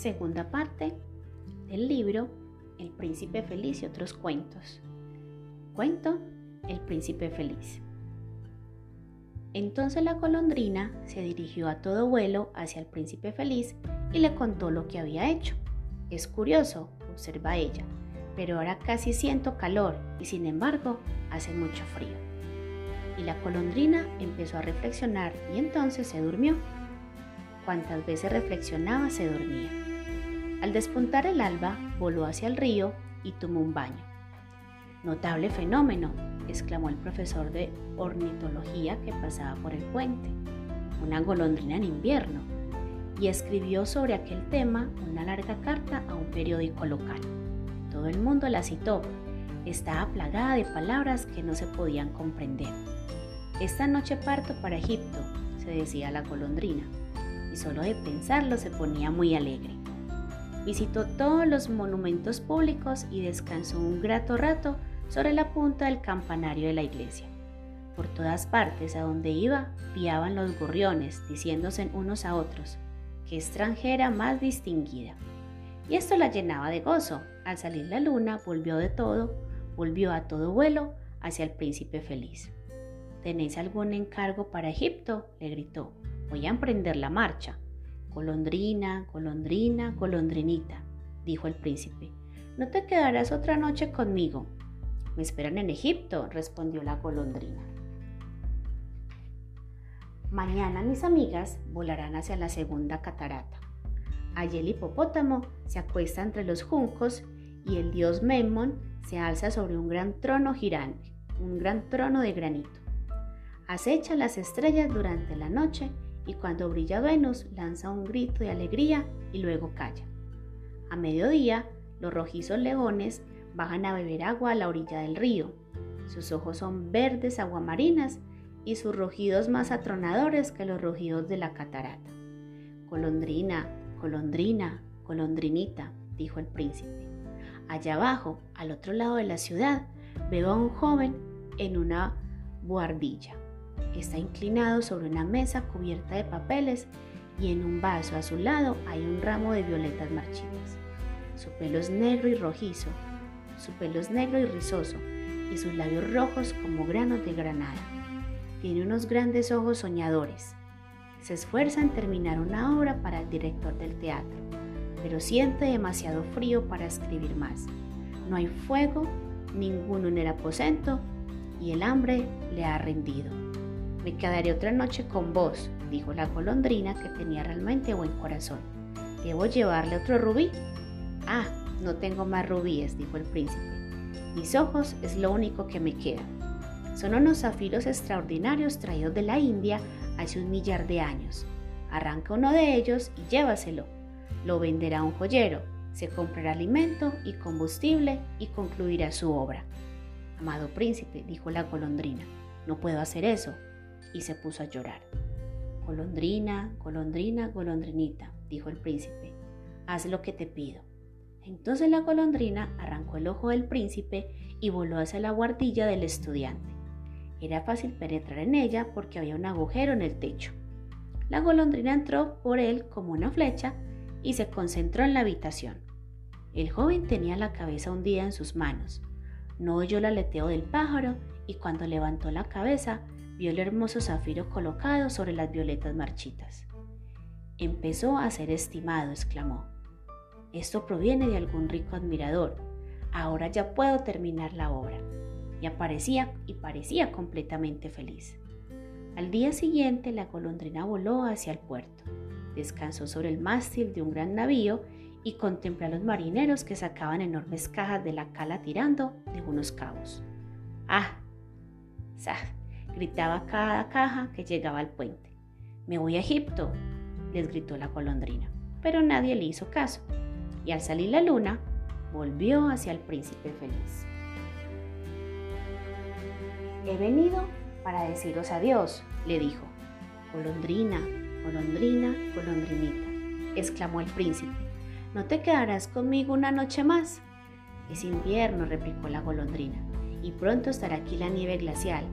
segunda parte del libro El príncipe feliz y otros cuentos. Cuento El príncipe feliz. Entonces la golondrina se dirigió a todo vuelo hacia el príncipe feliz y le contó lo que había hecho. Es curioso, observa ella, pero ahora casi siento calor y sin embargo hace mucho frío. Y la golondrina empezó a reflexionar y entonces se durmió. Cuantas veces reflexionaba se dormía. Al despuntar el alba, voló hacia el río y tomó un baño. Notable fenómeno, exclamó el profesor de ornitología que pasaba por el puente. Una golondrina en invierno. Y escribió sobre aquel tema una larga carta a un periódico local. Todo el mundo la citó. Estaba plagada de palabras que no se podían comprender. Esta noche parto para Egipto, se decía la golondrina, y solo de pensarlo se ponía muy alegre. Visitó todos los monumentos públicos y descansó un grato rato sobre la punta del campanario de la iglesia. Por todas partes a donde iba, piaban los gorriones, diciéndose unos a otros, qué extranjera más distinguida. Y esto la llenaba de gozo. Al salir la luna, volvió de todo, volvió a todo vuelo hacia el príncipe feliz. ¿Tenéis algún encargo para Egipto? le gritó. Voy a emprender la marcha. Golondrina, golondrina, golondrinita, dijo el príncipe, no te quedarás otra noche conmigo. Me esperan en Egipto, respondió la golondrina. Mañana mis amigas volarán hacia la segunda catarata. Allí el hipopótamo se acuesta entre los juncos y el dios Memon se alza sobre un gran trono girante, un gran trono de granito. Acecha las estrellas durante la noche y cuando brilla Venus lanza un grito de alegría y luego calla. A mediodía, los rojizos leones bajan a beber agua a la orilla del río. Sus ojos son verdes aguamarinas y sus rugidos más atronadores que los rugidos de la catarata. Colondrina, colondrina, colondrinita, dijo el príncipe. Allá abajo, al otro lado de la ciudad, veo a un joven en una buhardilla. Está inclinado sobre una mesa cubierta de papeles y en un vaso a su lado hay un ramo de violetas marchitas. Su pelo es negro y rojizo, su pelo es negro y rizoso y sus labios rojos como granos de granada. Tiene unos grandes ojos soñadores. Se esfuerza en terminar una obra para el director del teatro, pero siente demasiado frío para escribir más. No hay fuego, ninguno en el aposento y el hambre le ha rendido. Me quedaré otra noche con vos, dijo la golondrina que tenía realmente buen corazón. ¿Debo llevarle otro rubí? Ah, no tengo más rubíes, dijo el príncipe. Mis ojos es lo único que me queda. Son unos zafiros extraordinarios traídos de la India hace un millar de años. Arranca uno de ellos y llévaselo. Lo venderá un joyero, se comprará alimento y combustible y concluirá su obra. Amado príncipe, dijo la golondrina, no puedo hacer eso, y se puso a llorar. Golondrina, golondrina, golondrinita, dijo el príncipe, haz lo que te pido. Entonces la golondrina arrancó el ojo del príncipe y voló hacia la guardilla del estudiante. Era fácil penetrar en ella porque había un agujero en el techo. La golondrina entró por él como una flecha y se concentró en la habitación. El joven tenía la cabeza hundida en sus manos. No oyó el aleteo del pájaro y cuando levantó la cabeza vio el hermoso zafiro colocado sobre las violetas marchitas. Empezó a ser estimado, exclamó. Esto proviene de algún rico admirador. Ahora ya puedo terminar la obra. Y aparecía y parecía completamente feliz. Al día siguiente la golondrina voló hacia el puerto. Descansó sobre el mástil de un gran navío y contempló a los marineros que sacaban enormes cajas de la cala tirando de unos cabos. ¡Ah! ¡Sah! Gritaba cada caja que llegaba al puente. Me voy a Egipto, les gritó la golondrina, pero nadie le hizo caso, y al salir la luna, volvió hacia el príncipe feliz. He venido para deciros adiós, le dijo. Golondrina, golondrina, golondrinita, exclamó el príncipe. ¿No te quedarás conmigo una noche más? Es invierno, replicó la golondrina, y pronto estará aquí la nieve glacial,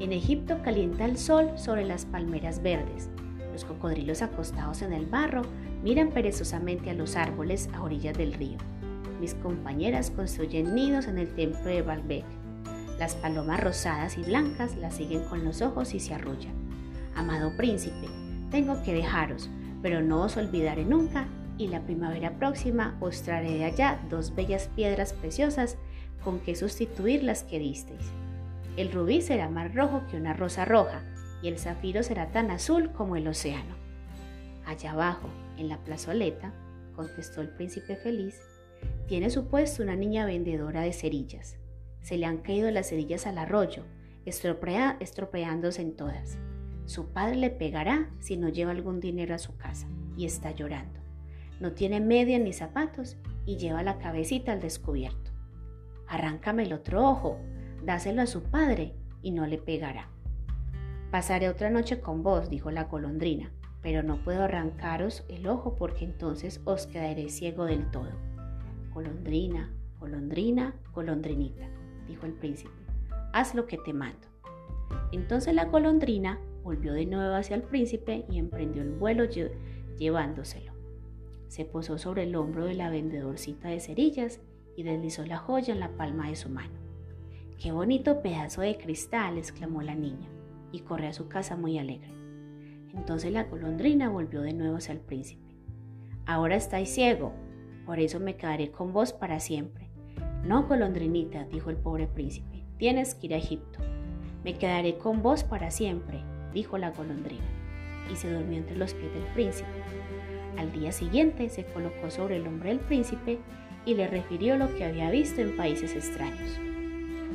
en Egipto calienta el sol sobre las palmeras verdes. Los cocodrilos acostados en el barro miran perezosamente a los árboles a orillas del río. Mis compañeras construyen nidos en el templo de Baalbek. Las palomas rosadas y blancas las siguen con los ojos y se arrullan. Amado príncipe, tengo que dejaros, pero no os olvidaré nunca y la primavera próxima os traeré de allá dos bellas piedras preciosas con que sustituir las que disteis. El rubí será más rojo que una rosa roja y el zafiro será tan azul como el océano. Allá abajo, en la plazoleta, contestó el príncipe feliz, tiene su puesto una niña vendedora de cerillas. Se le han caído las cerillas al arroyo, estropeándose en todas. Su padre le pegará si no lleva algún dinero a su casa y está llorando. No tiene media ni zapatos y lleva la cabecita al descubierto. Arráncame el otro ojo, dáselo a su padre y no le pegará. Pasaré otra noche con vos, dijo la golondrina, pero no puedo arrancaros el ojo porque entonces os quedaré ciego del todo. Golondrina, golondrina, golondrinita, dijo el príncipe, haz lo que te mando. Entonces la golondrina volvió de nuevo hacia el príncipe y emprendió el vuelo llevándoselo. Se posó sobre el hombro de la vendedorcita de cerillas y deslizó la joya en la palma de su mano. ¡Qué bonito pedazo de cristal! exclamó la niña y corrió a su casa muy alegre. Entonces la golondrina volvió de nuevo hacia el príncipe. Ahora estáis ciego, por eso me quedaré con vos para siempre. No, golondrinita, dijo el pobre príncipe, tienes que ir a Egipto. Me quedaré con vos para siempre, dijo la golondrina, y se durmió entre los pies del príncipe. Al día siguiente se colocó sobre el hombro del príncipe y le refirió lo que había visto en países extraños.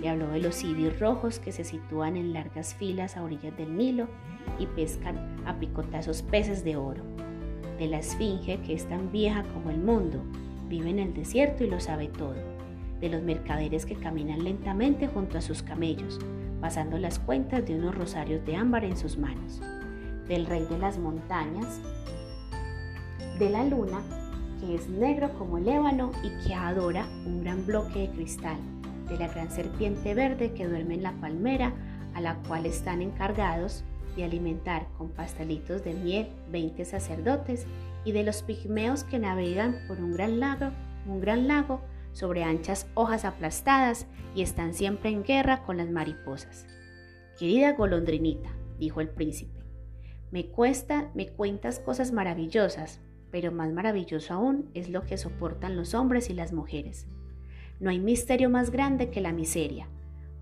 Le habló de los ibis rojos que se sitúan en largas filas a orillas del Nilo y pescan a picotazos peces de oro. De la esfinge que es tan vieja como el mundo, vive en el desierto y lo sabe todo. De los mercaderes que caminan lentamente junto a sus camellos, pasando las cuentas de unos rosarios de ámbar en sus manos. Del rey de las montañas, de la luna, que es negro como el ébano y que adora un gran bloque de cristal de la gran serpiente verde que duerme en la palmera, a la cual están encargados de alimentar con pastelitos de miel 20 sacerdotes, y de los pigmeos que navegan por un gran lago, un gran lago sobre anchas hojas aplastadas y están siempre en guerra con las mariposas. Querida golondrinita, dijo el príncipe, me cuesta, me cuentas cosas maravillosas, pero más maravilloso aún es lo que soportan los hombres y las mujeres. No hay misterio más grande que la miseria.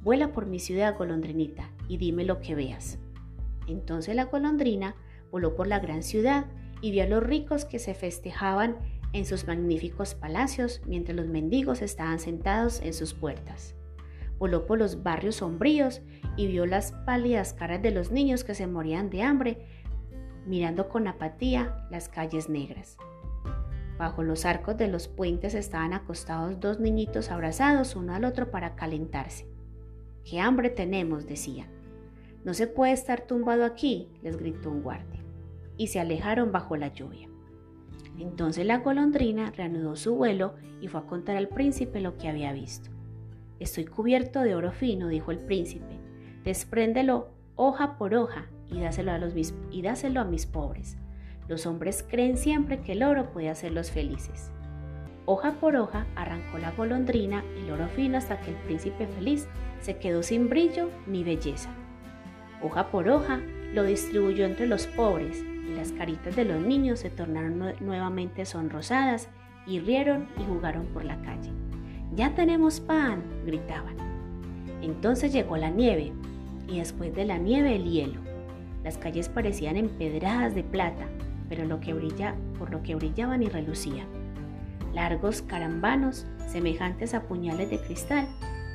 Vuela por mi ciudad, golondrinita, y dime lo que veas. Entonces la golondrina voló por la gran ciudad y vio a los ricos que se festejaban en sus magníficos palacios mientras los mendigos estaban sentados en sus puertas. Voló por los barrios sombríos y vio las pálidas caras de los niños que se morían de hambre, mirando con apatía las calles negras. Bajo los arcos de los puentes estaban acostados dos niñitos abrazados uno al otro para calentarse. ¡Qué hambre tenemos! decían. No se puede estar tumbado aquí, les gritó un guardia, y se alejaron bajo la lluvia. Entonces la golondrina reanudó su vuelo y fue a contar al príncipe lo que había visto. Estoy cubierto de oro fino, dijo el príncipe. Despréndelo hoja por hoja y dáselo a, los y dáselo a mis pobres. Los hombres creen siempre que el oro puede hacerlos felices. Hoja por hoja arrancó la golondrina el oro fino hasta que el príncipe feliz se quedó sin brillo ni belleza. Hoja por hoja lo distribuyó entre los pobres y las caritas de los niños se tornaron nuevamente sonrosadas y rieron y jugaron por la calle. Ya tenemos pan, gritaban. Entonces llegó la nieve y después de la nieve el hielo. Las calles parecían empedradas de plata pero lo que brilla, por lo que brillaban y relucían. Largos carambanos, semejantes a puñales de cristal,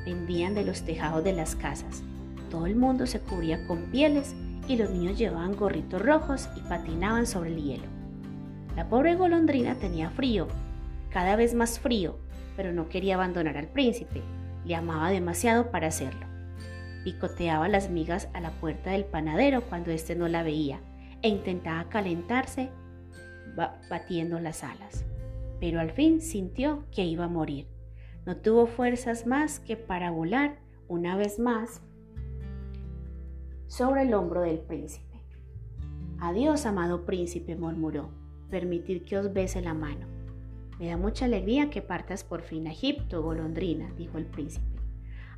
pendían de los tejados de las casas. Todo el mundo se cubría con pieles y los niños llevaban gorritos rojos y patinaban sobre el hielo. La pobre golondrina tenía frío, cada vez más frío, pero no quería abandonar al príncipe, le amaba demasiado para hacerlo. Picoteaba las migas a la puerta del panadero cuando éste no la veía e intentaba calentarse batiendo las alas. Pero al fin sintió que iba a morir. No tuvo fuerzas más que para volar una vez más sobre el hombro del príncipe. Adiós, amado príncipe, murmuró. permitir que os bese la mano. Me da mucha alegría que partas por fin a Egipto, golondrina, dijo el príncipe.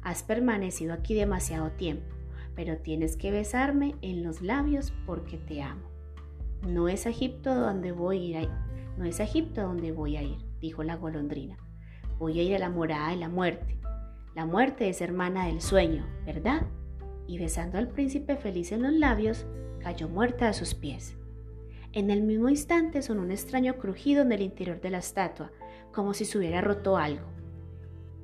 Has permanecido aquí demasiado tiempo, pero tienes que besarme en los labios porque te amo. No es a Egipto donde voy a ir, no es a Egipto donde voy a ir, dijo la golondrina. Voy a ir a la morada de la muerte. La muerte es hermana del sueño, ¿verdad? Y besando al príncipe feliz en los labios, cayó muerta a sus pies. En el mismo instante sonó un extraño crujido en el interior de la estatua, como si se hubiera roto algo.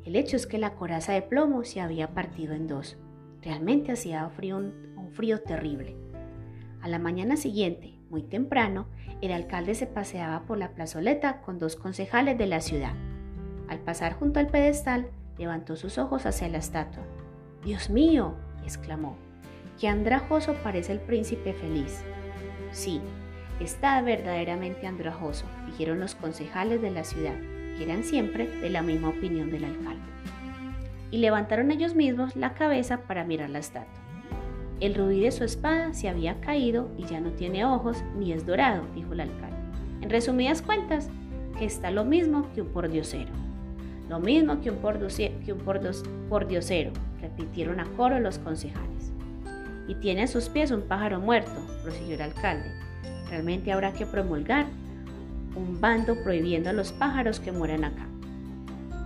El hecho es que la coraza de plomo se había partido en dos. Realmente hacía frío, un frío terrible. A la mañana siguiente, muy temprano, el alcalde se paseaba por la plazoleta con dos concejales de la ciudad. Al pasar junto al pedestal, levantó sus ojos hacia la estatua. Dios mío, exclamó, qué andrajoso parece el príncipe feliz. Sí, está verdaderamente andrajoso, dijeron los concejales de la ciudad, que eran siempre de la misma opinión del alcalde. Y levantaron ellos mismos la cabeza para mirar la estatua. El rubí de su espada se había caído y ya no tiene ojos ni es dorado, dijo el alcalde. En resumidas cuentas, que está lo mismo que un pordiosero. Lo mismo que un, que un pordiosero, repitieron a coro los concejales. Y tiene a sus pies un pájaro muerto, prosiguió el alcalde. Realmente habrá que promulgar un bando prohibiendo a los pájaros que mueran acá.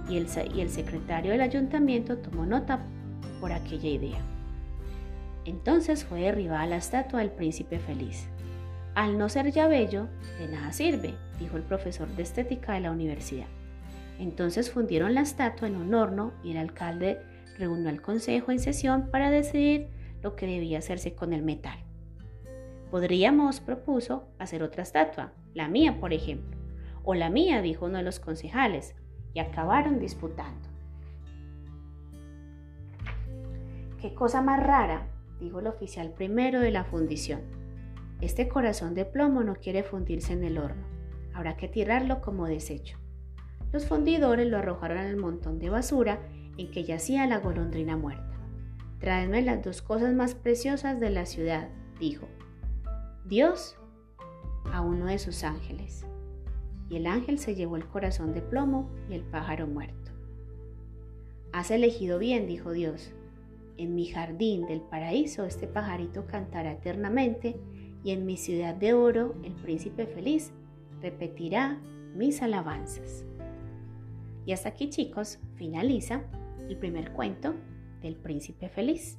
Y el, secretario del ayuntamiento tomó nota por aquella idea. Entonces fue derribada la estatua del príncipe feliz. Al no ser ya bello, de nada sirve, dijo el profesor de estética de la universidad. Entonces fundieron la estatua en un horno y el alcalde reunió al consejo en sesión para decidir lo que debía hacerse con el metal. Podríamos, propuso, hacer otra estatua, la mía, por ejemplo. O la mía, dijo uno de los concejales, acabaron disputando. Qué cosa más rara, dijo el oficial primero de la fundición. Este corazón de plomo no quiere fundirse en el horno. Habrá que tirarlo como desecho. Los fundidores lo arrojaron al montón de basura en que yacía la golondrina muerta. Traedme las dos cosas más preciosas de la ciudad, dijo, Dios a uno de sus ángeles. Y el ángel se llevó el corazón de plomo y el pájaro muerto. Has elegido bien, dijo Dios. En mi jardín del paraíso este pajarito cantará eternamente y en mi ciudad de oro el príncipe feliz repetirá mis alabanzas. Y hasta aquí chicos finaliza el primer cuento del príncipe feliz.